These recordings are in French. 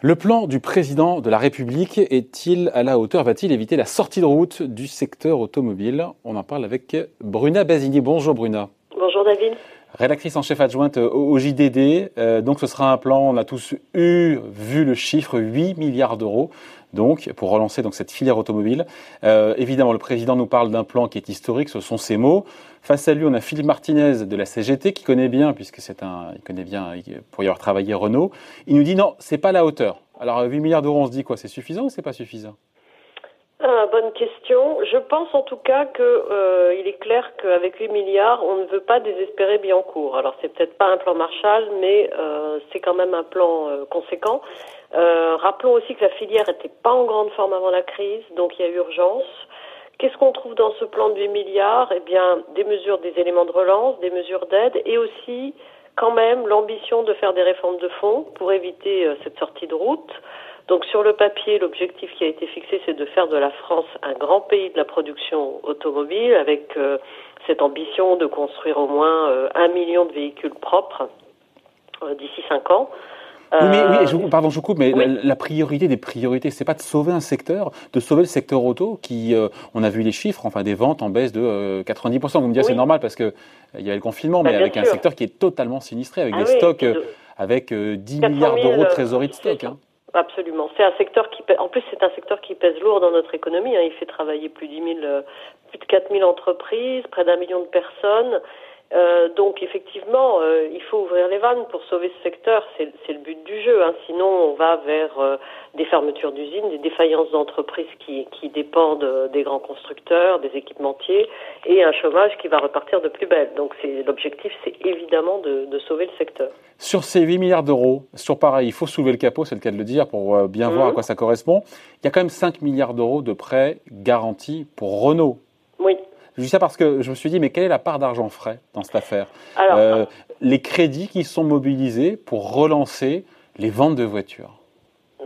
Le plan du président de la République est-il à la hauteur? Va-t-il éviter la sortie de route du secteur automobile? On en parle avec Bruna Basini. Bonjour Bruna. Bonjour David. Rédactrice en chef adjointe au JDD. Euh, donc ce sera un plan, on a tous eu, vu le chiffre, 8 milliards d'euros donc pour relancer donc cette filière automobile. Euh, évidemment, le président nous parle d'un plan qui est historique, ce sont ses mots. Face à lui, on a Philippe Martinez de la CGT qui connaît bien, puisque c'est un, il connaît bien pour y avoir travaillé Renault. Il nous dit non, c'est pas la hauteur. Alors 8 milliards d'euros, on se dit quoi? C'est suffisant ou c'est pas suffisant? Ah, bonne question. Je pense en tout cas qu'il euh, est clair qu'avec 8 milliards, on ne veut pas désespérer bien court. Alors c'est peut-être pas un plan Marshall, mais euh, c'est quand même un plan conséquent. Rappelons aussi que la filière n'était pas en grande forme avant la crise, donc il y a urgence. Qu'est-ce qu'on trouve dans ce plan de 8 milliards? Eh bien, des mesures, des éléments de relance, des mesures d'aide et aussi quand même l'ambition de faire des réformes de fonds pour éviter cette sortie de route. Donc sur le papier, l'objectif qui a été fixé, c'est de faire de la France un grand pays de la production automobile avec euh, cette ambition de construire au moins un million de véhicules propres d'ici cinq ans. Oui, mais, oui, je, pardon, je coupe, mais la, priorité des priorités, c'est pas de sauver un secteur, de sauver le secteur auto, qui, euh, on a vu les chiffres, enfin des ventes en baisse de 90%. Euh, Vous me dites c'est normal parce que euh, il y a le confinement, bah, mais avec un secteur qui est totalement sinistré, avec ah des stocks, avec 10 milliards d'euros de trésorerie de stock. Hein. Absolument. C'est un secteur qui, en plus, c'est un secteur qui pèse lourd dans notre économie. Hein. Il fait travailler plus, 10 000, plus de 4 000 entreprises, près d'un million de personnes. Euh, donc effectivement, euh, il faut ouvrir les vannes pour sauver ce secteur, c'est le but du jeu. Hein. Sinon, on va vers euh, des fermetures d'usines, des défaillances d'entreprises qui, qui, dépendent des grands constructeurs, des équipementiers, et un chômage qui va repartir de plus belle. Donc l'objectif, c'est évidemment de, de, sauver le secteur. Sur ces 8 milliards d'euros, sur pareil, il faut soulever le capot, c'est le cas de le dire, pour bien voir à mhm. quoi ça correspond. Il y a quand même 5 milliards d'euros de prêts garantis pour Renault. Je dis ça parce que je me suis dit, mais quelle est la part d'argent frais dans cette affaire euh, Les crédits qui sont mobilisés pour relancer les ventes de voitures.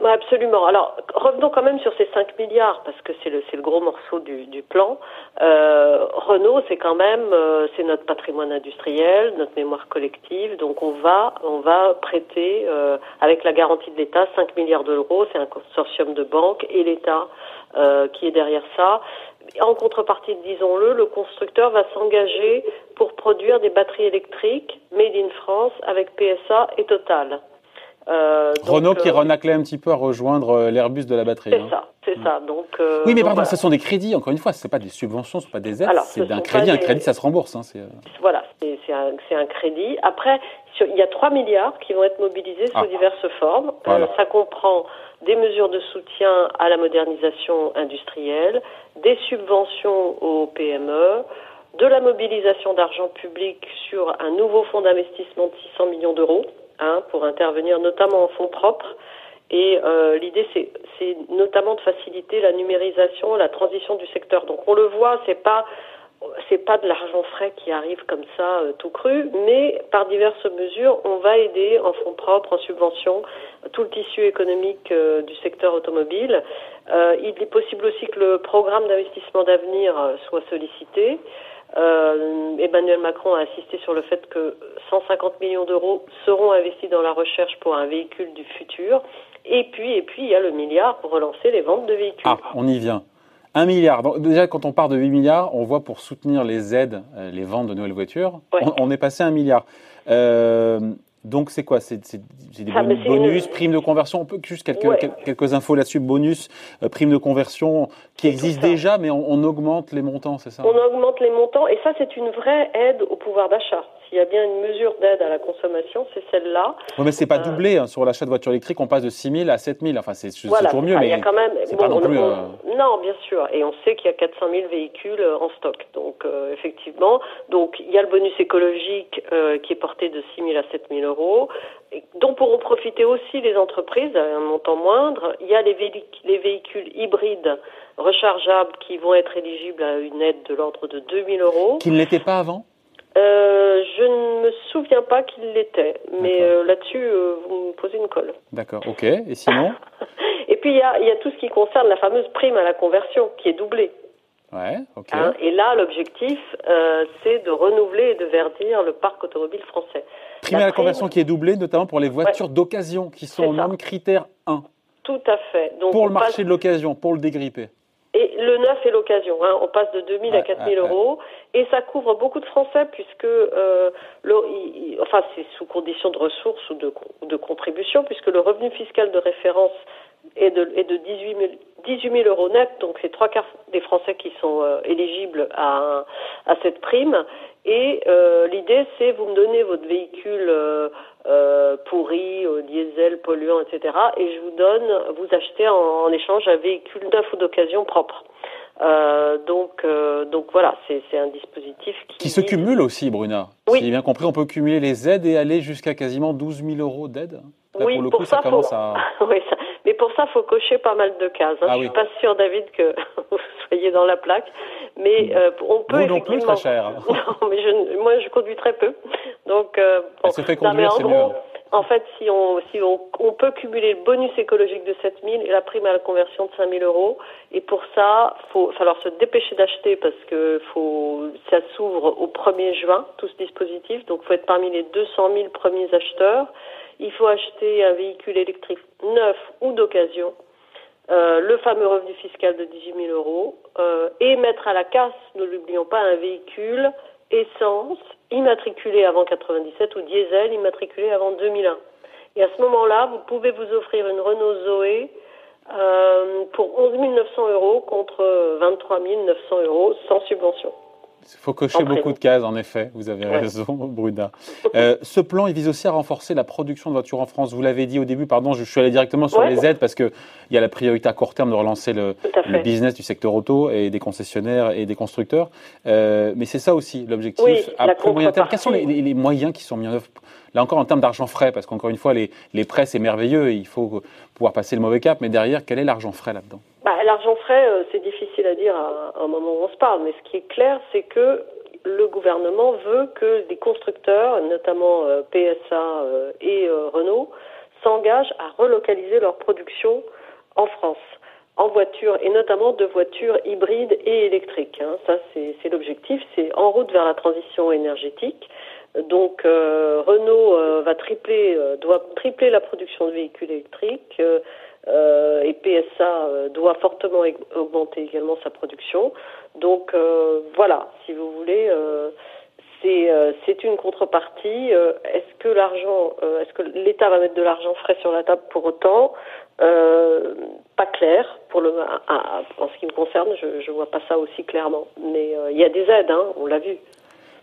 Absolument. Alors revenons quand même sur ces 5 milliards parce que c'est le, le gros morceau du, du plan. Euh, Renault, c'est quand même euh, c'est notre patrimoine industriel, notre mémoire collective. Donc on va on va prêter euh, avec la garantie de l'État 5 milliards d'euros. C'est un consortium de banques et l'État qui est derrière ça en contrepartie, disons-le, le constructeur va s'engager pour produire des batteries électriques made in France avec PSA et Total. Euh, Renault qui euh, renaclait un petit peu à rejoindre euh, l'Airbus de la batterie. C'est hein. ça, c'est ça. Donc, oui, mais pardon, ce sont des crédits, encore une fois, ce pas des subventions, ce ne sont pas des aides, c'est un crédit. Un crédit, ça se rembourse. Hein, voilà, c'est un, un, crédit. Après, il y a 3 milliards qui vont être mobilisés sous ah. diverses formes. ça comprend des mesures de soutien à la modernisation industrielle, des subventions aux PME, de la mobilisation d'argent public sur un nouveau fonds d'investissement de 600 millions d'euros hein, pour intervenir notamment en fonds propres. Et euh, l'idée, c'est notamment de faciliter la numérisation, la transition du secteur. Donc on le voit, c'est pas c'est pas de l'argent frais qui arrive comme ça euh, tout cru, mais par diverses mesures, on va aider en fonds propres, en subventions, tout le tissu économique euh, du secteur automobile. Il est possible aussi que le programme d'investissement d'avenir soit sollicité. Emmanuel Macron a insisté sur le fait que 150 millions d'euros seront investis dans la recherche pour un véhicule du futur. Et puis, et puis, il y a le milliard pour relancer les ventes de véhicules. Ah, on y vient. Un milliard. Donc, déjà, quand on part de 8 milliards, on voit pour soutenir les aides, euh, les ventes de nouvelles voitures, on, est passé à un milliard. Euh, donc, c'est quoi? C'est des ah, bonus, primes de conversion? On peut juste quelques, quelques infos là-dessus. Bonus, euh, primes de conversion qui existent déjà, mais on, on augmente les montants, c'est ça? On augmente les montants, et ça, c'est une vraie aide au pouvoir d'achat. S'il y a bien une mesure d'aide à la consommation, c'est celle-là. Oui, mais c'est pas euh, doublé hein. sur l'achat de voitures électriques. On passe de 6 000 à 7 000. Enfin, c'est toujours mieux, mais il y a quand même. pas non, plus, euh, non, bien sûr. Et on sait qu'il y a 400 000 véhicules euh, en stock. Donc, effectivement, donc il y a le bonus écologique qui est porté de 6 000 à 7 000 euros, dont pourront profiter aussi les entreprises à un montant moindre. Il y a les, les véhicules hybrides rechargeables qui vont être éligibles à une aide de l'ordre de 2 000 euros. Qui ne l'étaient pas avant? Euh, je ne me souviens pas qu'il l'était, mais euh, là-dessus, euh, vous me posez une colle. D'accord, ok. Et sinon Et puis, il y a, y a, tout ce qui concerne la fameuse prime à la conversion, qui est doublée. Ouais, ok. Hein, et là, l'objectif, c'est de renouveler et de verdir le parc automobile français. Prime à la conversion qui est doublée, notamment pour les voitures d'occasion, qui sont au même critère 1. Tout à fait. Donc, pour le marché de l'occasion, pour le dégripper. Et le neuf est l'occasion. Hein. On passe de 2000 à 4000 euros. Et ça couvre beaucoup de Français puisque, euh, le, enfin, c'est sous condition de ressources ou de, de contribution puisque le revenu fiscal de référence est de, est de 18, 000, 18 000 euros net. Donc, c'est trois quarts des Français qui sont euh, éligibles à, à cette prime. Et euh, l'idée, c'est vous me donnez votre véhicule euh, pourri, au diesel, polluant, etc. Et je vous donne, vous achetez en, échange un véhicule neuf ou d'occasion propre. Euh, donc, euh, donc voilà, c'est un dispositif qui. Qui se cumule aussi, Bruna. Oui. Si j'ai bien compris, on peut cumuler les aides et aller jusqu'à quasiment 12 000 euros d'aide. Oui, pour le coup, ça, commence à. oui, ça... Mais pour ça, il faut cocher pas mal de cases. Hein. Ah je ne suis pas sûre, David, que vous soyez dans la plaque. Mais euh, on peut Vous non plus, très cher. non, mais je, moi, je conduis très peu. Donc, euh, bon. se fait conduire, c'est mieux. En fait, si on, si on, on, peut cumuler le bonus écologique de 7 000 et la prime à la conversion de 5 000 euros, et pour ça, il va falloir se dépêcher d'acheter parce que faut, ça s'ouvre au 1er juin, tout ce dispositif. Donc, il faut être parmi les 200 000 premiers acheteurs. Il faut acheter un véhicule électrique neuf ou d'occasion euh, le fameux revenu fiscal de 18 000 euros, euh, et mettre à la casse, ne l'oublions pas, un véhicule essence immatriculé avant 97 ou diesel immatriculé avant 2001. Et à ce moment-là, vous pouvez vous offrir une Renault Zoé euh, pour 11 900 euros contre 23 900 euros sans subvention. Il faut cocher beaucoup de cases, en effet. Vous avez raison, Bruna. Euh, ce plan, il vise aussi à renforcer la production de voitures en France. Vous l'avez dit au début, pardon, je suis allé directement sur les aides parce qu'il y a la priorité à court terme de relancer le, business du secteur auto et des concessionnaires et des constructeurs. Euh, mais c'est ça aussi l'objectif à moyen terme. Quels sont les, les, moyens qui sont mis en œuvre Là encore, en termes d'argent frais, parce qu'encore une fois, les, les prêts, c'est merveilleux, il faut pouvoir passer le mauvais cap, mais derrière, quel est l'argent frais là-dedans? Bah, L'argent frais, euh, c'est difficile à dire à, un moment où on se parle, mais ce qui est clair, c'est que le gouvernement veut que des constructeurs, notamment euh, PSA euh, et Renault, s'engagent à relocaliser leur production en France en voiture et notamment de voitures hybrides et électriques. Hein. Ça, c'est l'objectif. C'est en route vers la transition énergétique. Donc euh, Renault euh, va tripler, euh, doit tripler la production de véhicules électriques et PSA doit fortement augmenter également sa production. Donc voilà, si vous voulez, c'est une contrepartie. est-ce que l'argent, est-ce que l'État va mettre de l'argent frais sur la table pour autant? Pas clair. En ce qui me concerne, je ne vois pas ça aussi clairement. Mais il y a des aides, hein, on l'a vu.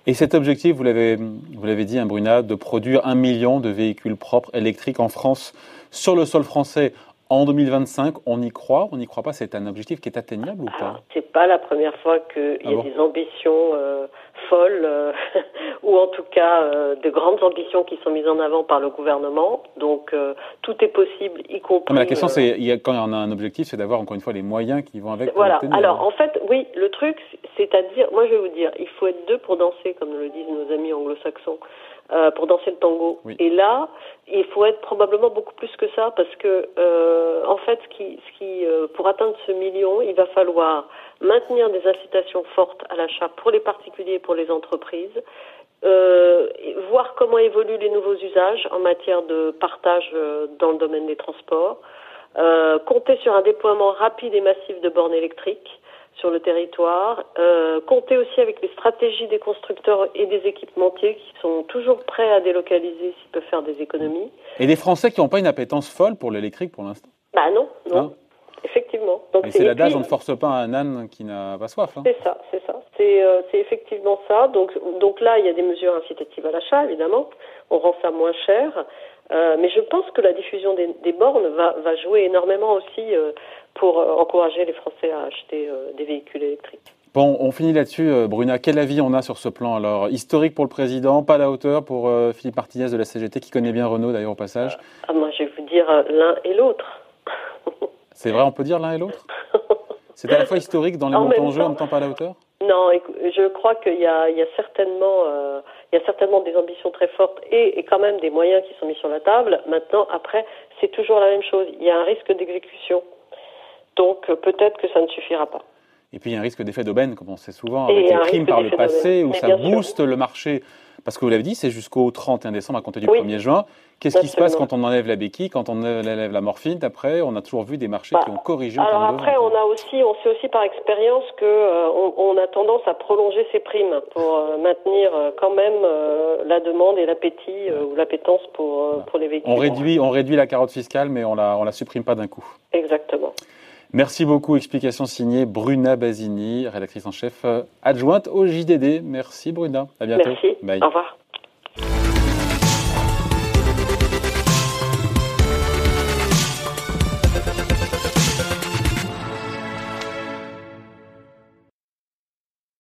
Et cet objectif, vous l'avez dit, hein, Bruna, de produire un million de véhicules propres électriques en France sur le sol français en 2025, on y croit, on n'y croit pas, c'est un objectif qui est atteignable ou pas? C'est pas la première fois qu'il y a ah des ambitions euh, folles, euh, ou en tout cas euh, de grandes ambitions qui sont mises en avant par le gouvernement. Donc tout est possible, y compris. mais la question, c'est quand on a un objectif, c'est d'avoir encore une fois les moyens qui vont avec. Voilà. Alors en fait, oui, le truc, c'est-à-dire, moi je vais vous dire, il faut être deux pour danser, comme le disent nos amis anglo-saxons. Euh, pour danser le tango. Et là, il faut être probablement beaucoup plus que ça parce que, euh, en fait, ce qui, ce qui, euh, pour atteindre ce million, il va falloir maintenir des incitations fortes à l'achat pour les particuliers et pour les entreprises, euh, voir comment évoluent les nouveaux usages en matière de partage euh, dans le domaine des transports, compter sur un déploiement rapide et massif de bornes électriques sur le territoire. Euh, compter aussi avec les stratégies des constructeurs et des équipementiers qui sont toujours prêts à délocaliser s'ils peuvent faire des économies. Et des Français qui n'ont pas une appétence folle pour l'électrique pour l'instant? Bah non, non. Hein effectivement. Donc, et c'est l'adage, on ne force pas un âne qui n'a pas soif. Hein. C'est ça, c'est ça. Euh, c'est effectivement ça. Donc, donc là, il y a des mesures incitatives à l'achat, évidemment. On rend ça moins cher. Euh, mais je pense que la diffusion des, des bornes va, va, jouer énormément aussi euh, pour euh, encourager les Français à acheter euh, des véhicules électriques. Bon, on finit là-dessus, euh, Bruna. Quel avis on a sur ce plan Alors, historique pour le président, pas à la hauteur pour Philippe Martinez de la CGT, qui connaît bien Renault d'ailleurs au passage. Ah, moi, je vais vous dire l'un et l'autre. C'est vrai, on peut dire l'un et l'autre? C'est à la fois historique dans les montants en jeu, en même temps pas à la hauteur? Non, je crois qu'il y, a, certainement, il y a certainement des ambitions très fortes et, et, quand même des moyens qui sont mis sur la table. Maintenant, après, c'est toujours la même chose. Il y a un risque d'exécution. Donc euh, peut-être que ça ne suffira pas. Et puis il y a un risque d'effet d'aubaine, comme on sait souvent, avec les primes par le passé, où ça booste le marché. Parce que vous l'avez dit, c'est jusqu'au 31 décembre à compter du 1er juin. Qu'est-ce qui se passe quand on enlève la béquille, quand on enlève la morphine Après, on a toujours vu des marchés qui ont corrigé. Alors après, on a aussi, on sait aussi par expérience que euh, on, a tendance à prolonger ces primes pour euh, maintenir euh, quand même la demande et l'appétit ou l'appétence pour pour les véhicules. On réduit, on réduit la carotte fiscale, mais on la on la supprime pas d'un coup. Exactement. Merci beaucoup. Explication signée Bruna Basini, rédactrice en chef adjointe au JDD. Merci Bruna. À bientôt. Merci. Au revoir.